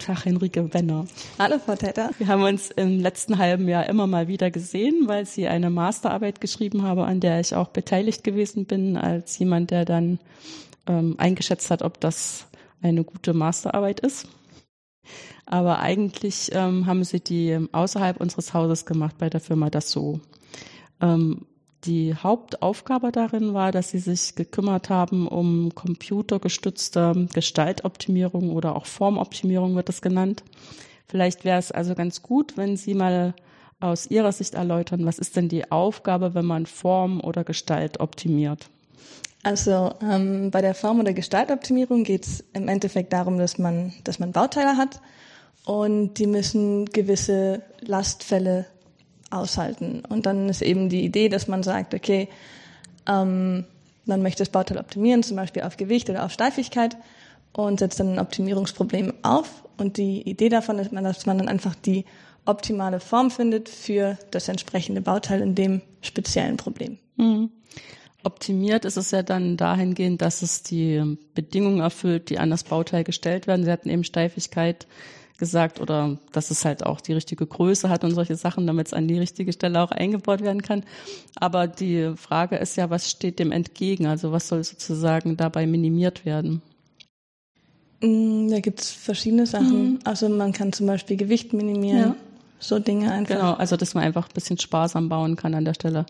Tag, Henrike Wenner. Hallo, Frau Täter. Wir haben uns im letzten halben Jahr immer mal wieder gesehen, weil Sie eine Masterarbeit geschrieben haben, an der ich auch beteiligt gewesen bin, als jemand, der dann ähm, eingeschätzt hat, ob das eine gute Masterarbeit ist. Aber eigentlich ähm, haben Sie die außerhalb unseres Hauses gemacht bei der Firma Dassault. Ähm, die Hauptaufgabe darin war, dass sie sich gekümmert haben um computergestützte Gestaltoptimierung oder auch Formoptimierung wird es genannt. Vielleicht wäre es also ganz gut, wenn Sie mal aus Ihrer Sicht erläutern, was ist denn die Aufgabe, wenn man Form oder Gestalt optimiert? Also ähm, bei der Form- oder Gestaltoptimierung geht es im Endeffekt darum, dass man, dass man Bauteile hat und die müssen gewisse Lastfälle aushalten. Und dann ist eben die Idee, dass man sagt, okay, ähm, man möchte das Bauteil optimieren, zum Beispiel auf Gewicht oder auf Steifigkeit und setzt dann ein Optimierungsproblem auf. Und die Idee davon ist, dass man dann einfach die optimale Form findet für das entsprechende Bauteil in dem speziellen Problem. Mhm. Optimiert ist es ja dann dahingehend, dass es die Bedingungen erfüllt, die an das Bauteil gestellt werden. Sie hatten eben Steifigkeit gesagt oder dass es halt auch die richtige Größe hat und solche Sachen, damit es an die richtige Stelle auch eingebaut werden kann. Aber die Frage ist ja, was steht dem entgegen? Also was soll sozusagen dabei minimiert werden? Mm, da gibt es verschiedene Sachen. Mhm. Also man kann zum Beispiel Gewicht minimieren, ja. so Dinge einfach. Genau, also dass man einfach ein bisschen sparsam bauen kann an der Stelle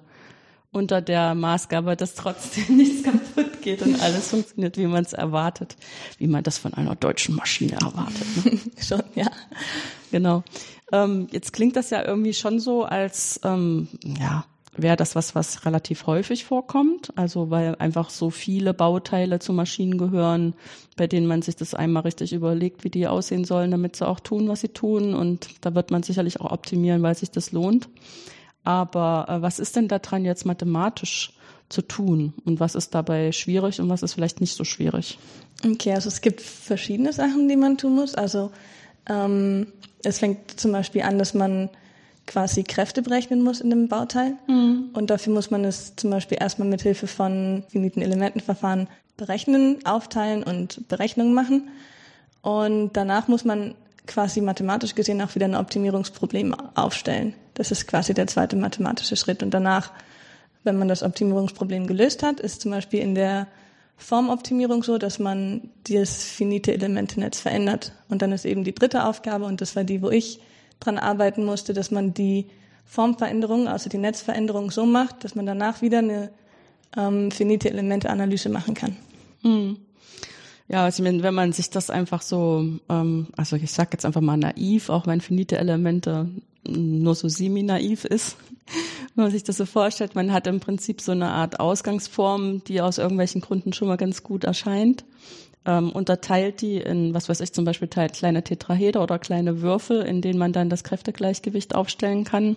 unter der Maßgabe, dass trotzdem nichts kaputt geht und alles funktioniert, wie man es erwartet, wie man das von einer deutschen Maschine erwartet. Ne? schon, ja. Genau. Ähm, jetzt klingt das ja irgendwie schon so, als ähm, ja wäre das was, was relativ häufig vorkommt. Also weil einfach so viele Bauteile zu Maschinen gehören, bei denen man sich das einmal richtig überlegt, wie die aussehen sollen, damit sie auch tun, was sie tun. Und da wird man sicherlich auch optimieren, weil sich das lohnt. Aber äh, was ist denn daran jetzt mathematisch zu tun? Und was ist dabei schwierig und was ist vielleicht nicht so schwierig? Okay, also es gibt verschiedene Sachen, die man tun muss. Also ähm, es fängt zum Beispiel an, dass man quasi Kräfte berechnen muss in dem Bauteil. Mhm. Und dafür muss man es zum Beispiel erstmal mit Hilfe von finiten Elementenverfahren berechnen, aufteilen und Berechnungen machen. Und danach muss man quasi mathematisch gesehen auch wieder ein Optimierungsproblem aufstellen. Das ist quasi der zweite mathematische Schritt. Und danach, wenn man das Optimierungsproblem gelöst hat, ist zum Beispiel in der Formoptimierung so, dass man das finite Elementenetz verändert. Und dann ist eben die dritte Aufgabe, und das war die, wo ich dran arbeiten musste, dass man die Formveränderung, also die Netzveränderung so macht, dass man danach wieder eine ähm, finite Elemente-Analyse machen kann. Hm. Ja, also wenn man sich das einfach so, ähm, also ich sag jetzt einfach mal naiv, auch wenn finite Elemente nur so semi-naiv ist, wenn man sich das so vorstellt, man hat im Prinzip so eine Art Ausgangsform, die aus irgendwelchen Gründen schon mal ganz gut erscheint, ähm, unterteilt die in, was weiß ich, zum Beispiel teilt kleine Tetraheder oder kleine Würfel, in denen man dann das Kräftegleichgewicht aufstellen kann.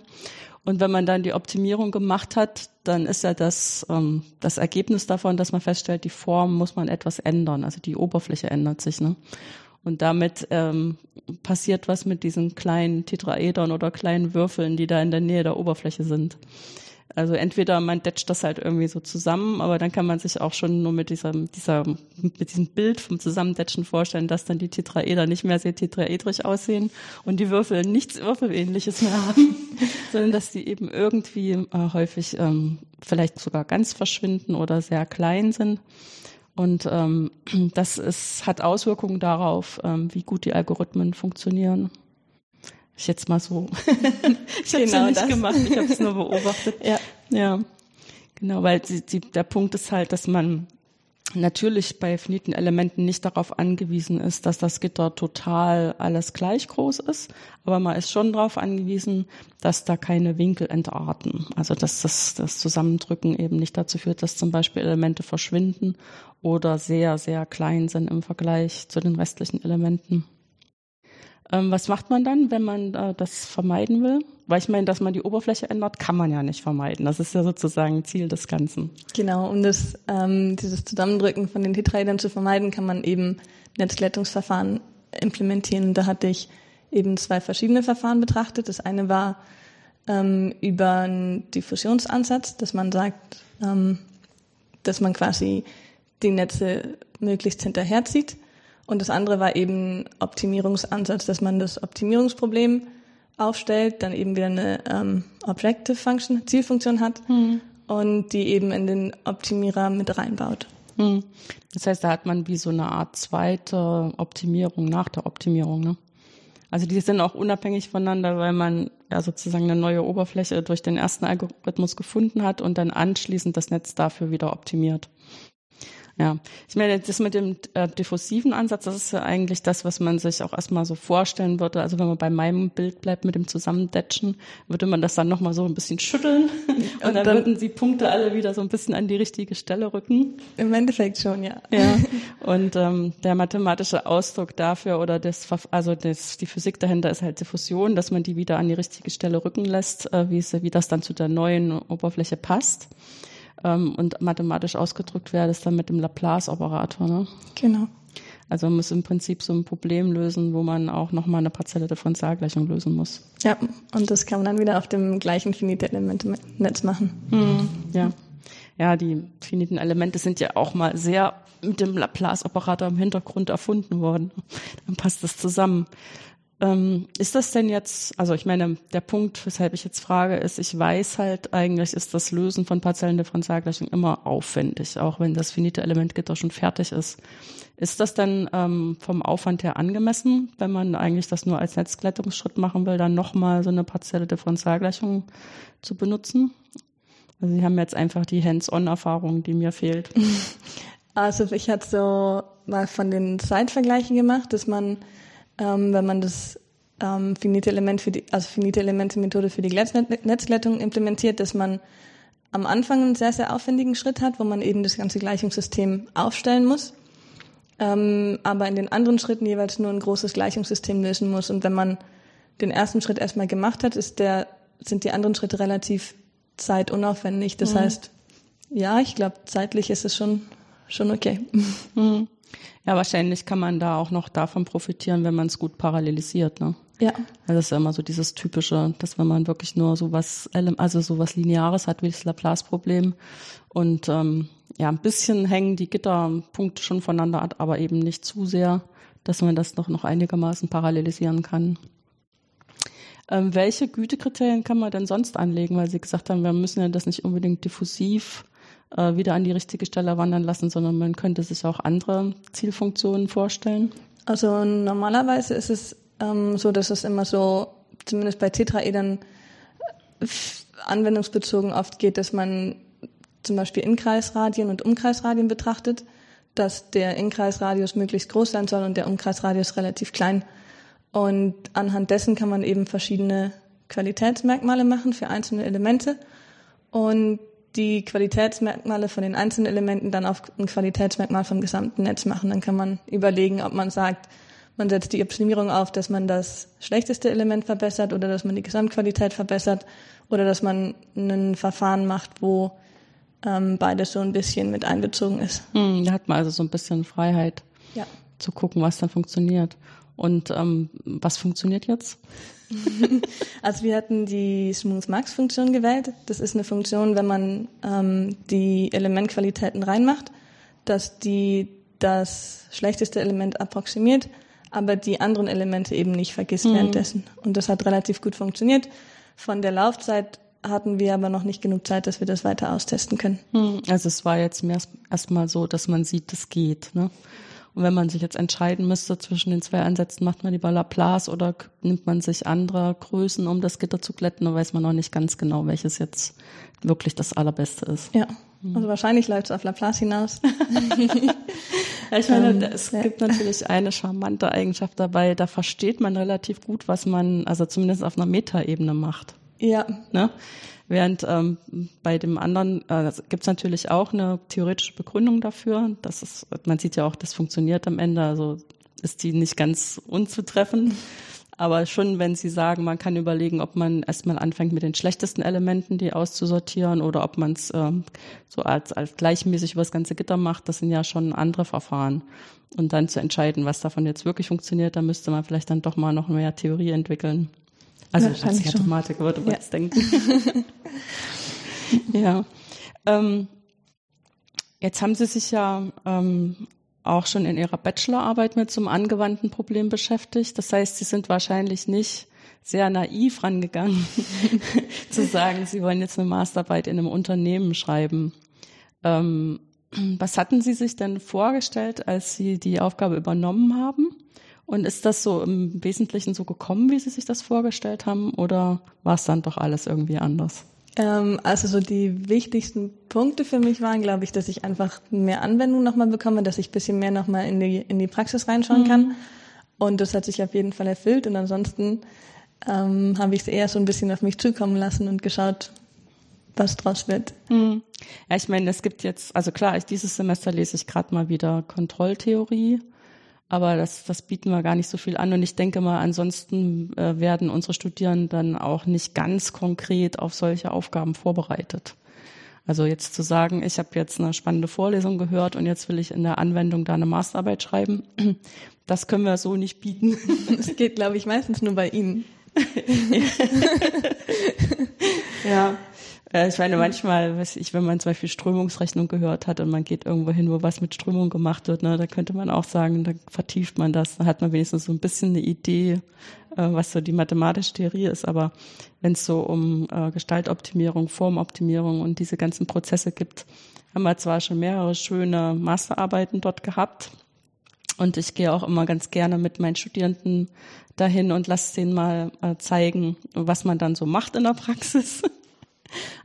Und wenn man dann die Optimierung gemacht hat, dann ist ja das, ähm, das Ergebnis davon, dass man feststellt, die Form muss man etwas ändern. Also die Oberfläche ändert sich. Ne? Und damit ähm, passiert was mit diesen kleinen Tetraedern oder kleinen Würfeln, die da in der Nähe der Oberfläche sind. Also entweder man detscht das halt irgendwie so zusammen, aber dann kann man sich auch schon nur mit diesem, dieser, mit diesem Bild vom Zusammendetschen vorstellen, dass dann die Tetraeder nicht mehr sehr tetraedrisch aussehen und die Würfel nichts Würfelähnliches mehr haben, sondern dass die eben irgendwie äh, häufig ähm, vielleicht sogar ganz verschwinden oder sehr klein sind. Und ähm, das ist, hat Auswirkungen darauf, ähm, wie gut die Algorithmen funktionieren. Ich jetzt mal so. ich habe es genau ja nicht das. gemacht, ich habe es nur beobachtet. ja. ja, genau, weil die, die, der Punkt ist halt, dass man natürlich bei finiten Elementen nicht darauf angewiesen ist, dass das Gitter total alles gleich groß ist, aber man ist schon darauf angewiesen, dass da keine Winkel entarten. Also dass das, das Zusammendrücken eben nicht dazu führt, dass zum Beispiel Elemente verschwinden oder sehr, sehr klein sind im Vergleich zu den restlichen Elementen. Ähm, was macht man dann, wenn man äh, das vermeiden will? Weil ich meine, dass man die Oberfläche ändert, kann man ja nicht vermeiden. Das ist ja sozusagen Ziel des Ganzen. Genau, um das, ähm, dieses Zusammendrücken von den Tetraedern zu vermeiden, kann man eben Netzglättungsverfahren implementieren. Da hatte ich eben zwei verschiedene Verfahren betrachtet. Das eine war ähm, über einen Diffusionsansatz, dass man sagt, ähm, dass man quasi die Netze möglichst hinterherzieht. Und das andere war eben Optimierungsansatz, dass man das Optimierungsproblem aufstellt, dann eben wieder eine ähm, Objective Function, Zielfunktion hat mhm. und die eben in den Optimierer mit reinbaut. Mhm. Das heißt, da hat man wie so eine Art zweite Optimierung nach der Optimierung, ne? Also die sind auch unabhängig voneinander, weil man ja sozusagen eine neue Oberfläche durch den ersten Algorithmus gefunden hat und dann anschließend das Netz dafür wieder optimiert. Ja, ich meine, das mit dem äh, diffusiven Ansatz, das ist ja eigentlich das, was man sich auch erstmal so vorstellen würde. Also wenn man bei meinem Bild bleibt mit dem Zusammendetschen, würde man das dann nochmal so ein bisschen schütteln und, und dann, dann, würden die Punkte alle wieder so ein bisschen an die richtige Stelle rücken. Im Endeffekt schon, ja. Ja. Und ähm, der mathematische Ausdruck dafür oder das, also das, die Physik dahinter ist halt Diffusion, dass man die wieder an die richtige Stelle rücken lässt, äh, wie, es, wie das dann zu der neuen Oberfläche passt ähm, und mathematisch ausgedrückt wäre das dann mit dem Laplace-Operator. Ne? Genau. Also man muss im Prinzip so ein Problem lösen, wo man auch nochmal eine partielle Differentialgleichung lösen muss. Ja, und das kann man dann wieder auf dem gleichen finite Elemente-Netz machen. Mhm. Ja. Ja, die finiten Elemente sind ja auch mal sehr mit dem Laplace-Operator im Hintergrund erfunden worden. Dann passt das zusammen. Ähm, ist das denn jetzt, also ich meine, der Punkt, weshalb ich jetzt frage, ist, ich weiß halt eigentlich, ist das Lösen von partiellen Differentialgleichungen immer aufwendig, auch wenn das finite Elementgitter schon fertig ist. Ist das denn ähm, vom Aufwand her angemessen, wenn man eigentlich das nur als Netzglättungsschritt machen will, dann nochmal so eine partielle Differentialgleichung zu benutzen? Also Sie haben jetzt einfach die Hands-on-Erfahrung, die mir fehlt. Also ich hatte so mal von den Zeitvergleichen gemacht, dass man ähm, wenn man das ähm, finite Element für die, also finite Elemente Methode für die Netzglättung implementiert, dass man am Anfang einen sehr, sehr aufwendigen Schritt hat, wo man eben das ganze Gleichungssystem aufstellen muss, ähm, aber in den anderen Schritten jeweils nur ein großes Gleichungssystem lösen muss. Und wenn man den ersten Schritt erstmal gemacht hat, ist der, sind die anderen Schritte relativ zeitunaufwendig. Das mhm. heißt, ja, ich glaube, zeitlich ist es schon, schon okay. Mhm. Ja, wahrscheinlich kann man da auch noch davon profitieren, wenn man es gut parallelisiert, ne? Ja. Also das ist ja immer so dieses typische, dass wenn man wirklich nur so was, also so was Lineares hat wie das Laplace-Problem und ähm, ja, ein bisschen hängen die Gitterpunkte schon voneinander ab, aber eben nicht zu sehr, dass man das noch, noch einigermaßen parallelisieren kann. Ähm, welche Gütekriterien kann man denn sonst anlegen? Weil Sie gesagt haben, wir müssen ja das nicht unbedingt diffusiv äh, wieder an die richtige Stelle wandern lassen, sondern man könnte sich auch andere Zielfunktionen vorstellen? Also normalerweise ist es ähm, so, dass es immer so, zumindest bei Tetraedern, anwendungsbezogen oft geht, dass man zum Beispiel Inkreisradien und Umkreisradien betrachtet, dass der Inkreisradius möglichst groß sein soll und der Umkreisradius relativ klein. Und anhand dessen kann man eben verschiedene Qualitätsmerkmale machen für einzelne Elemente. Und die Qualitätsmerkmale von den einzelnen Elementen dann auf ein Qualitätsmerkmal vom gesamten Netz machen. Dann kann man überlegen, ob man sagt, man setzt die Optimierung auf, dass man das schlechteste Element verbessert oder dass man die Gesamtqualität verbessert oder dass man ein Verfahren macht, wo ähm, beides so ein bisschen mit einbezogen ist. Hm, da hat man also so ein bisschen Freiheit ja. zu gucken, was dann funktioniert. Und ähm, was funktioniert jetzt? also wir hatten die Smooth Max Funktion gewählt. Das ist eine Funktion, wenn man ähm, die Elementqualitäten reinmacht, dass die das schlechteste Element approximiert, aber die anderen Elemente eben nicht vergisst mhm. währenddessen. Und das hat relativ gut funktioniert. Von der Laufzeit hatten wir aber noch nicht genug Zeit, dass wir das weiter austesten können. Mhm. Also es war jetzt erstmal so, dass man sieht, es geht. Ne? Und wenn man sich jetzt entscheiden müsste zwischen den zwei Ansätzen, macht man lieber Laplace oder nimmt man sich andere Größen, um das Gitter zu glätten, dann weiß man noch nicht ganz genau, welches jetzt wirklich das Allerbeste ist. Ja, mhm. also wahrscheinlich läuft es auf Laplace hinaus. ja, ich meine, ähm, es ja. gibt natürlich eine charmante Eigenschaft dabei, da versteht man relativ gut, was man, also zumindest auf einer Metaebene macht. Ja. Ne? Während ähm, bei dem anderen äh, gibt es natürlich auch eine theoretische Begründung dafür. Das ist, man sieht ja auch, das funktioniert am Ende, also ist die nicht ganz unzutreffend. Aber schon, wenn Sie sagen, man kann überlegen, ob man erstmal anfängt mit den schlechtesten Elementen, die auszusortieren, oder ob man es ähm, so als, als gleichmäßig über das ganze Gitter macht, das sind ja schon andere Verfahren. Und dann zu entscheiden, was davon jetzt wirklich funktioniert, da müsste man vielleicht dann doch mal noch mehr Theorie entwickeln. Also als Mathematiker würde man ja. jetzt denken. ja. Ähm, jetzt haben Sie sich ja ähm, auch schon in Ihrer Bachelorarbeit mit einem angewandten Problem beschäftigt. Das heißt, Sie sind wahrscheinlich nicht sehr naiv rangegangen, zu sagen, Sie wollen jetzt eine Masterarbeit in einem Unternehmen schreiben. Ähm, was hatten Sie sich denn vorgestellt, als Sie die Aufgabe übernommen haben? Und ist das so im Wesentlichen so gekommen, wie Sie sich das vorgestellt haben, oder war es dann doch alles irgendwie anders? Ähm, also so die wichtigsten Punkte für mich waren, glaube ich, dass ich einfach mehr Anwendung nochmal bekomme, dass ich bisschen mehr nochmal in die, in die Praxis reinschauen mhm. kann. Und das hat sich auf jeden Fall erfüllt. Und ansonsten ähm, habe ich es eher so ein bisschen auf mich zukommen lassen und geschaut, was draus wird. Mhm. Ja, ich meine, es gibt jetzt, also klar, dieses Semester lese ich gerade mal wieder Kontrolltheorie aber das, das bieten wir gar nicht so viel an. Und ich denke mal, ansonsten äh, werden unsere Studierenden dann auch nicht ganz konkret auf solche Aufgaben vorbereitet. Also jetzt zu sagen, ich habe jetzt eine spannende Vorlesung gehört und jetzt will ich in der Anwendung da eine Masterarbeit schreiben, das können wir so nicht bieten. Das geht, glaube ich, meistens nur bei Ihnen. ja. Ich meine, manchmal, weiß ich, wenn man zum Beispiel Strömungsrechnung gehört hat und man geht irgendwo hin, wo was mit Strömung gemacht wird, ne, da könnte man auch sagen, da vertieft man das, da hat man wenigstens so ein bisschen eine Idee, äh, was so die mathematische Theorie ist. Aber wenn es so um äh, Gestaltoptimierung, Formoptimierung und diese ganzen Prozesse gibt, haben wir zwar schon mehrere schöne Masterarbeiten dort gehabt. Und ich gehe auch immer ganz gerne mit meinen Studierenden dahin und lasse denen mal äh, zeigen, was man dann so macht in der Praxis.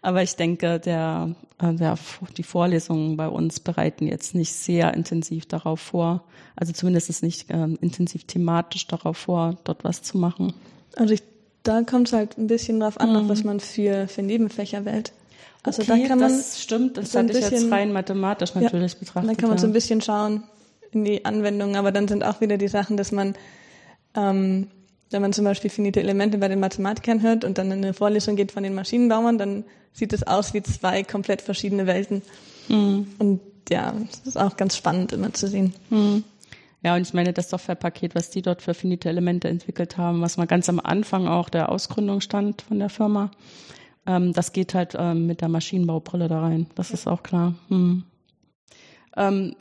Aber ich denke, der, äh, der, die Vorlesungen bei uns bereiten jetzt nicht sehr intensiv darauf vor, also zumindest nicht äh, intensiv thematisch darauf vor, dort was zu machen. Also ich, da kommt es halt ein bisschen drauf an, mhm. was man für, für Nebenfächer wählt. Also okay, da kann man das stimmt, das so hatte ich jetzt rein mathematisch natürlich ja, betrachtet. Da kann man ja. so ein bisschen schauen in die Anwendung, aber dann sind auch wieder die Sachen, dass man ähm, wenn man zum Beispiel finite Elemente bei den Mathematikern hört und dann in eine Vorlesung geht von den Maschinenbauern, dann sieht es aus wie zwei komplett verschiedene Welten. Mhm. Und ja, das ist auch ganz spannend immer zu sehen. Mhm. Ja, und ich meine, das Softwarepaket, was die dort für finite Elemente entwickelt haben, was mal ganz am Anfang auch der Ausgründung stand von der Firma, ähm, das geht halt ähm, mit der Maschinenbaubrille da rein. Das ja. ist auch klar. Mhm. Ähm,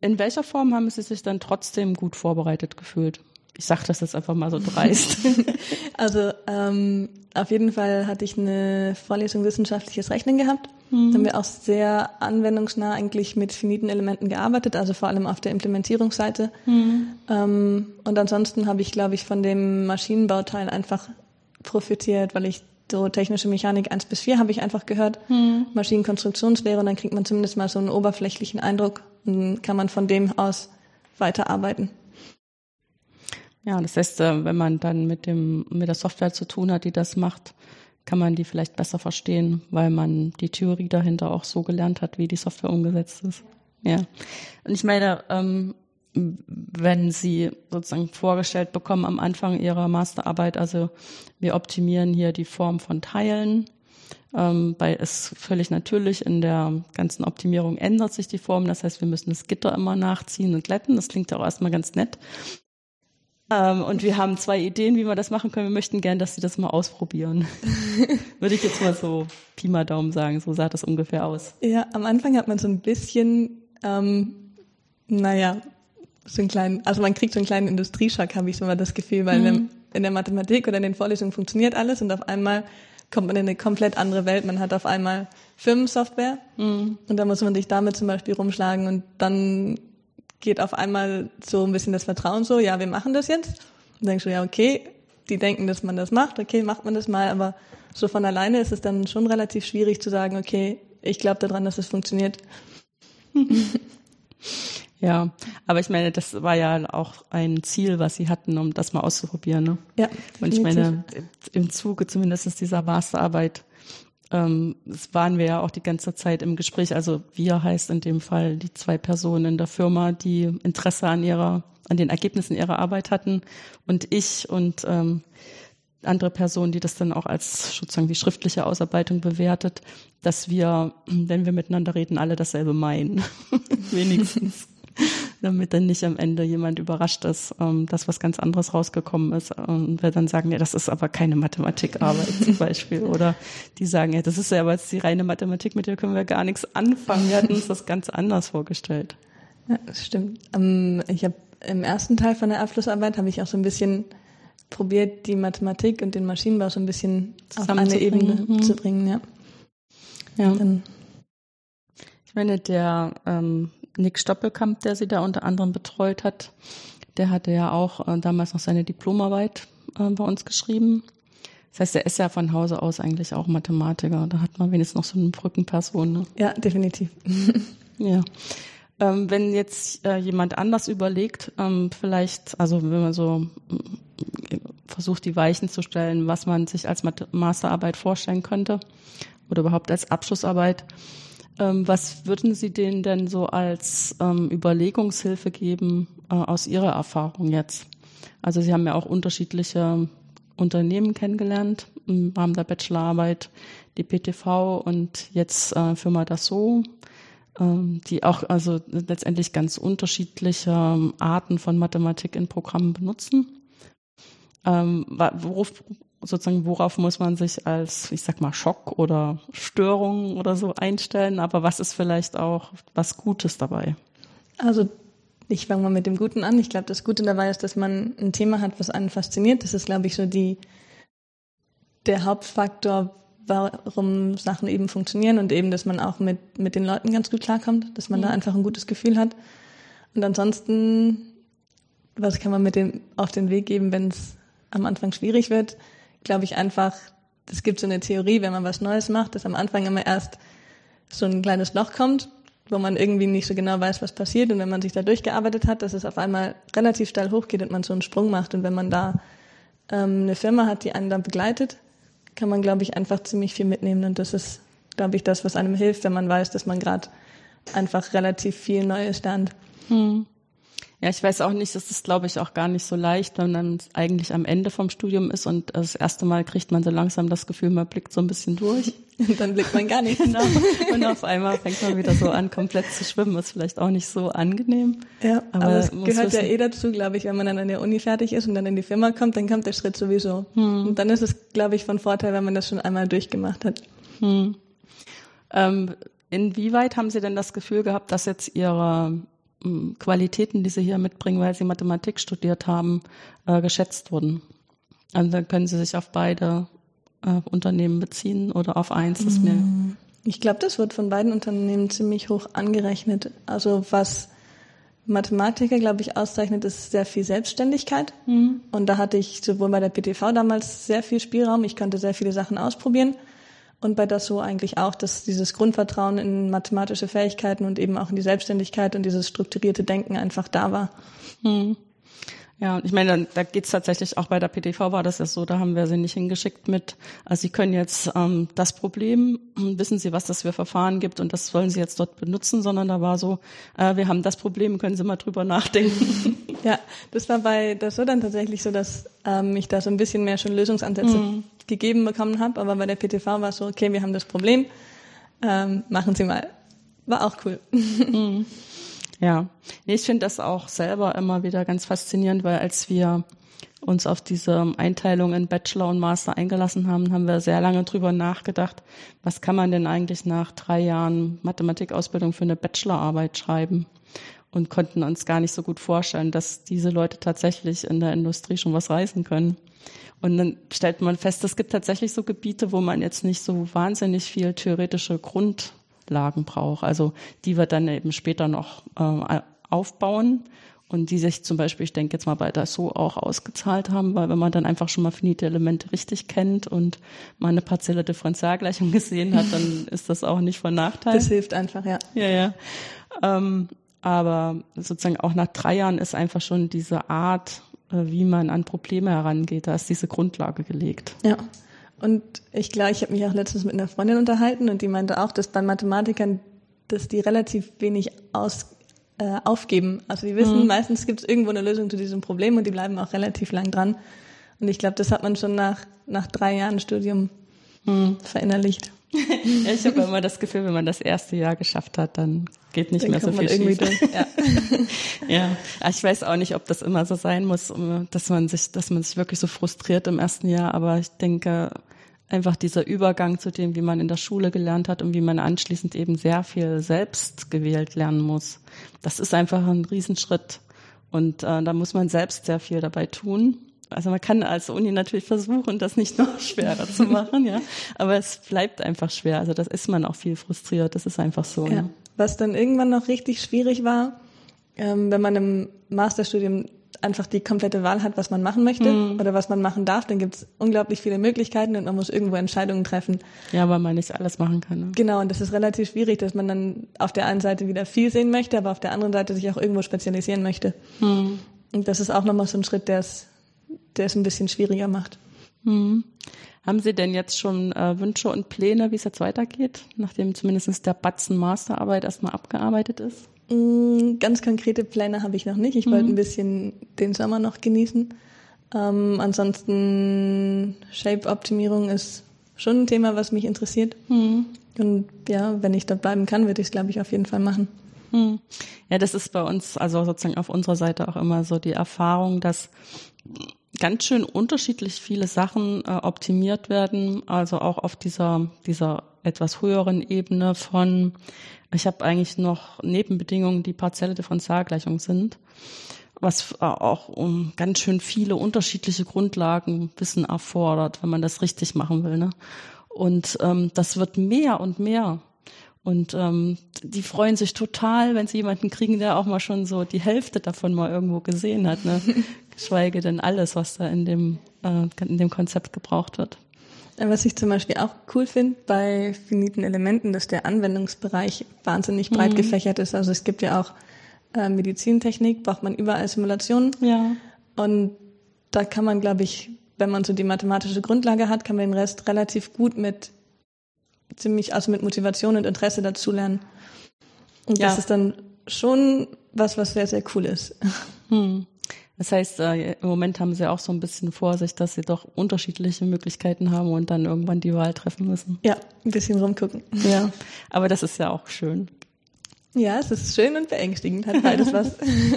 in welcher Form haben Sie sich dann trotzdem gut vorbereitet gefühlt? Ich sage das jetzt einfach mal so dreist. also ähm, auf jeden Fall hatte ich eine Vorlesung wissenschaftliches Rechnen gehabt. Mhm. Da haben wir auch sehr anwendungsnah eigentlich mit finiten Elementen gearbeitet, also vor allem auf der Implementierungsseite. Mhm. Ähm, und ansonsten habe ich, glaube ich, von dem Maschinenbauteil einfach profitiert, weil ich so technische Mechanik 1 bis 4 habe ich einfach gehört, mhm. Maschinenkonstruktionslehre und dann kriegt man zumindest mal so einen oberflächlichen Eindruck und kann man von dem aus weiterarbeiten. Ja, das heißt, äh, wenn man dann mit dem, mit der Software zu tun hat, die das macht, kann man die vielleicht besser verstehen, weil man die Theorie dahinter auch so gelernt hat, wie die Software umgesetzt ist. Ja. Und ich meine, ähm, wenn Sie sozusagen vorgestellt bekommen am Anfang Ihrer Masterarbeit, also wir optimieren hier die Form von Teilen, ähm, weil es völlig natürlich in der ganzen Optimierung ändert sich die Form. Das heißt, wir müssen das Gitter immer nachziehen und glätten. Das klingt ja auch erstmal ganz nett. Ähm, und wir haben zwei Ideen, wie wir das machen können. Wir möchten gern, dass Sie das mal ausprobieren. Würde ich jetzt mal so Pi mal Daumen sagen. So sah das ungefähr aus. Ja, am Anfang hat man so ein bisschen, ähm, naja, so einen kleinen, also man kriegt so einen kleinen Industrieschock, habe ich so mal das Gefühl, weil mhm. in der Mathematik oder in den Vorlesungen funktioniert alles und auf einmal kommt man in eine komplett andere Welt. Man hat auf einmal Firmensoftware mhm. und da muss man sich damit zum Beispiel rumschlagen und dann geht auf einmal so ein bisschen das Vertrauen so, ja, wir machen das jetzt. Und denkst du, ja, okay, die denken, dass man das macht, okay, macht man das mal, aber so von alleine ist es dann schon relativ schwierig zu sagen, okay, ich glaube daran, dass es funktioniert. Ja, aber ich meine, das war ja auch ein Ziel, was sie hatten, um das mal auszuprobieren. Ne? Ja. Und ich meine, im Zuge zumindest dieser Masterarbeit ähm, das waren wir ja auch die ganze Zeit im Gespräch. Also wir heißt in dem Fall die zwei Personen in der Firma, die Interesse an ihrer, an den Ergebnissen ihrer Arbeit hatten und ich und ähm, andere Personen, die das dann auch als sozusagen die schriftliche Ausarbeitung bewertet, dass wir, wenn wir miteinander reden, alle dasselbe meinen. Wenigstens. Damit dann nicht am Ende jemand überrascht ist, ähm, dass was ganz anderes rausgekommen ist und wir dann sagen, ja, das ist aber keine Mathematikarbeit zum Beispiel. Oder die sagen, ja, das ist ja aber jetzt die reine Mathematik, mit der können wir gar nichts anfangen. Wir hatten uns das ganz anders vorgestellt. Ja, das stimmt. Ähm, ich habe im ersten Teil von der Abschlussarbeit habe ich auch so ein bisschen probiert, die Mathematik und den Maschinenbau so ein bisschen auf eine Ebene mhm. zu bringen, ja. Ja. Ich meine, der ähm, Nick Stoppelkamp, der sie da unter anderem betreut hat, der hatte ja auch äh, damals noch seine Diplomarbeit äh, bei uns geschrieben. Das heißt, er ist ja von Hause aus eigentlich auch Mathematiker. Da hat man wenigstens noch so eine Brückenperson. Ne? Ja, definitiv. ja. Ähm, wenn jetzt äh, jemand anders überlegt, ähm, vielleicht, also wenn man so äh, versucht, die Weichen zu stellen, was man sich als Masterarbeit vorstellen könnte oder überhaupt als Abschlussarbeit, ähm, was würden Sie denen denn so als ähm, Überlegungshilfe geben äh, aus Ihrer Erfahrung jetzt? Also Sie haben ja auch unterschiedliche Unternehmen kennengelernt im Rahmen der Bachelorarbeit, die PTV und jetzt äh, Firma Dassault ähm, die auch also letztendlich ganz unterschiedliche ähm, Arten von Mathematik in Programmen benutzen. Ähm, worauf, sozusagen, worauf muss man sich als, ich sag mal, Schock oder Störung oder so einstellen, aber was ist vielleicht auch was Gutes dabei? Also ich fange mal mit dem Guten an. Ich glaube, das Gute dabei ist, dass man ein Thema hat, was einen fasziniert. Das ist, glaube ich, so die der Hauptfaktor, warum Sachen eben funktionieren und eben, dass man auch mit, mit den Leuten ganz gut klarkommt, dass man mhm. da einfach ein gutes Gefühl hat. Und ansonsten, was kann man mit dem auf den Weg geben, wenn es am Anfang schwierig wird? Glaube ich einfach, es gibt so eine Theorie, wenn man was Neues macht, dass am Anfang immer erst so ein kleines Loch kommt, wo man irgendwie nicht so genau weiß, was passiert. Und wenn man sich da durchgearbeitet hat, dass es auf einmal relativ steil hochgeht und man so einen Sprung macht. Und wenn man da ähm, eine Firma hat, die einen dann begleitet, kann man, glaube ich, einfach ziemlich viel mitnehmen. Und das ist, glaube ich, das, was einem hilft, wenn man weiß, dass man gerade einfach relativ viel Neues lernt. Hm. Ja, ich weiß auch nicht, das ist, glaube ich, auch gar nicht so leicht, wenn man eigentlich am Ende vom Studium ist und das erste Mal kriegt man so langsam das Gefühl, man blickt so ein bisschen durch. Und dann blickt man gar nicht. genau. Und auf einmal fängt man wieder so an, komplett zu schwimmen. Ist vielleicht auch nicht so angenehm. Ja, aber, aber es gehört wissen. ja eh dazu, glaube ich, wenn man dann an der Uni fertig ist und dann in die Firma kommt, dann kommt der Schritt sowieso. Hm. Und dann ist es, glaube ich, von Vorteil, wenn man das schon einmal durchgemacht hat. Hm. Ähm, inwieweit haben Sie denn das Gefühl gehabt, dass jetzt Ihre Qualitäten, die sie hier mitbringen, weil sie Mathematik studiert haben, äh, geschätzt wurden. Also dann können sie sich auf beide äh, Unternehmen beziehen oder auf eins, ist mir. Mm. Ich glaube, das wird von beiden Unternehmen ziemlich hoch angerechnet. Also was Mathematiker, glaube ich, auszeichnet, ist sehr viel Selbstständigkeit. Mhm. Und da hatte ich sowohl bei der PTV damals sehr viel Spielraum. Ich konnte sehr viele Sachen ausprobieren. Und bei das so eigentlich auch, dass dieses Grundvertrauen in mathematische Fähigkeiten und eben auch in die Selbstständigkeit und dieses strukturierte Denken einfach da war. Hm. Ja, ich meine, da geht's tatsächlich auch bei der PTV war das ja so, da haben wir sie nicht hingeschickt mit, also Sie können jetzt ähm, das Problem, wissen Sie, was das für Verfahren gibt und das sollen Sie jetzt dort benutzen, sondern da war so, äh, wir haben das Problem, können Sie mal drüber nachdenken. Ja, das war bei das so dann tatsächlich so, dass ähm, ich da so ein bisschen mehr schon Lösungsansätze mhm. gegeben bekommen habe, aber bei der PTV war es so, okay, wir haben das Problem, ähm, machen Sie mal. War auch cool. Mhm. Ja, ich finde das auch selber immer wieder ganz faszinierend, weil als wir uns auf diese Einteilung in Bachelor und Master eingelassen haben, haben wir sehr lange drüber nachgedacht, was kann man denn eigentlich nach drei Jahren Mathematikausbildung für eine Bachelorarbeit schreiben und konnten uns gar nicht so gut vorstellen, dass diese Leute tatsächlich in der Industrie schon was reißen können. Und dann stellt man fest, es gibt tatsächlich so Gebiete, wo man jetzt nicht so wahnsinnig viel theoretische Grund Lagen braucht. Also die wird dann eben später noch äh, aufbauen und die sich zum Beispiel, ich denke jetzt mal bei der so auch ausgezahlt haben, weil wenn man dann einfach schon mal finite Elemente richtig kennt und mal eine partielle Differentialgleichung gesehen hat, dann ist das auch nicht von Nachteil. Das hilft einfach, ja. Ja, ja. Ähm, aber sozusagen auch nach drei Jahren ist einfach schon diese Art, äh, wie man an Probleme herangeht, da ist diese Grundlage gelegt. Ja. Und ich glaube, ich habe mich auch letztens mit einer Freundin unterhalten und die meinte auch, dass bei Mathematikern, dass die relativ wenig aus, äh, aufgeben. Also die wissen, mhm. meistens gibt es irgendwo eine Lösung zu diesem Problem und die bleiben auch relativ lang dran. Und ich glaube, das hat man schon nach, nach drei Jahren Studium mhm. verinnerlicht. Ja, ich habe immer das Gefühl, wenn man das erste Jahr geschafft hat, dann geht nicht dann mehr so viel schief. Ja. ja, ich weiß auch nicht, ob das immer so sein muss, dass man sich, dass man sich wirklich so frustriert im ersten Jahr. Aber ich denke, einfach dieser Übergang zu dem, wie man in der Schule gelernt hat und wie man anschließend eben sehr viel selbst gewählt lernen muss. Das ist einfach ein Riesenschritt. Und äh, da muss man selbst sehr viel dabei tun. Also man kann als Uni natürlich versuchen, das nicht noch schwerer zu machen, ja. Aber es bleibt einfach schwer. Also das ist man auch viel frustriert. Das ist einfach so. Ja. Ne? Was dann irgendwann noch richtig schwierig war, ähm, wenn man im Masterstudium einfach die komplette Wahl hat, was man machen möchte mhm. oder was man machen darf, dann gibt es unglaublich viele Möglichkeiten und man muss irgendwo Entscheidungen treffen. Ja, weil man nicht alles machen kann. Ne? Genau, und das ist relativ schwierig, dass man dann auf der einen Seite wieder viel sehen möchte, aber auf der anderen Seite sich auch irgendwo spezialisieren möchte. Mhm. Und das ist auch nochmal so ein Schritt, der es der es ein bisschen schwieriger macht. Mhm. Haben Sie denn jetzt schon äh, Wünsche und Pläne, wie es jetzt weitergeht, nachdem zumindest der Batzen Masterarbeit erstmal abgearbeitet ist? Mm, ganz konkrete Pläne habe ich noch nicht. Ich mhm. wollte ein bisschen den Sommer noch genießen. Ähm, ansonsten Shape-Optimierung ist schon ein Thema, was mich interessiert. Mhm. Und ja, wenn ich da bleiben kann, würde ich es, glaube ich, auf jeden Fall machen. Mhm. Ja, das ist bei uns, also sozusagen auf unserer Seite auch immer so die Erfahrung, dass ganz schön unterschiedlich viele Sachen äh, optimiert werden, also auch auf dieser, dieser etwas höheren Ebene von, ich habe eigentlich noch Nebenbedingungen, die partielle Differentialgleichung sind, was äh, auch um ganz schön viele unterschiedliche Grundlagenwissen erfordert, wenn man das richtig machen will. Ne? Und ähm, das wird mehr und mehr. Und ähm, die freuen sich total, wenn sie jemanden kriegen, der auch mal schon so die Hälfte davon mal irgendwo gesehen hat. Ne? Geschweige denn alles, was da in dem, äh, in dem Konzept gebraucht wird. Was ich zum Beispiel auch cool finde bei finiten Elementen, dass der Anwendungsbereich wahnsinnig breit mhm. gefächert ist. Also es gibt ja auch äh, Medizintechnik, braucht man überall Simulationen. Ja. Und da kann man, glaube ich, wenn man so die mathematische Grundlage hat, kann man den Rest relativ gut mit ziemlich, also mit Motivation und Interesse dazulernen. Und ja. das ist dann schon was, was sehr, sehr cool ist. Hm. Das heißt, äh, im Moment haben sie auch so ein bisschen Vorsicht, dass sie doch unterschiedliche Möglichkeiten haben und dann irgendwann die Wahl treffen müssen. Ja, ein bisschen rumgucken. Ja, aber das ist ja auch schön. Ja, es ist schön und beängstigend, hat beides was.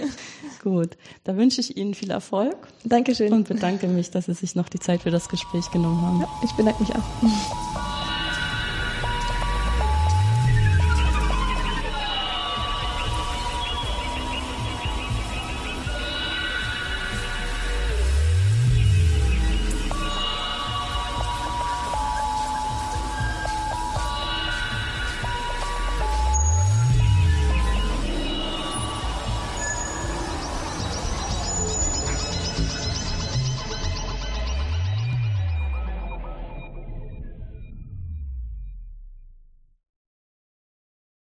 Gut, da wünsche ich Ihnen viel Erfolg. Dankeschön. Und bedanke mich, dass Sie sich noch die Zeit für das Gespräch genommen haben. Ja, ich bedanke mich auch.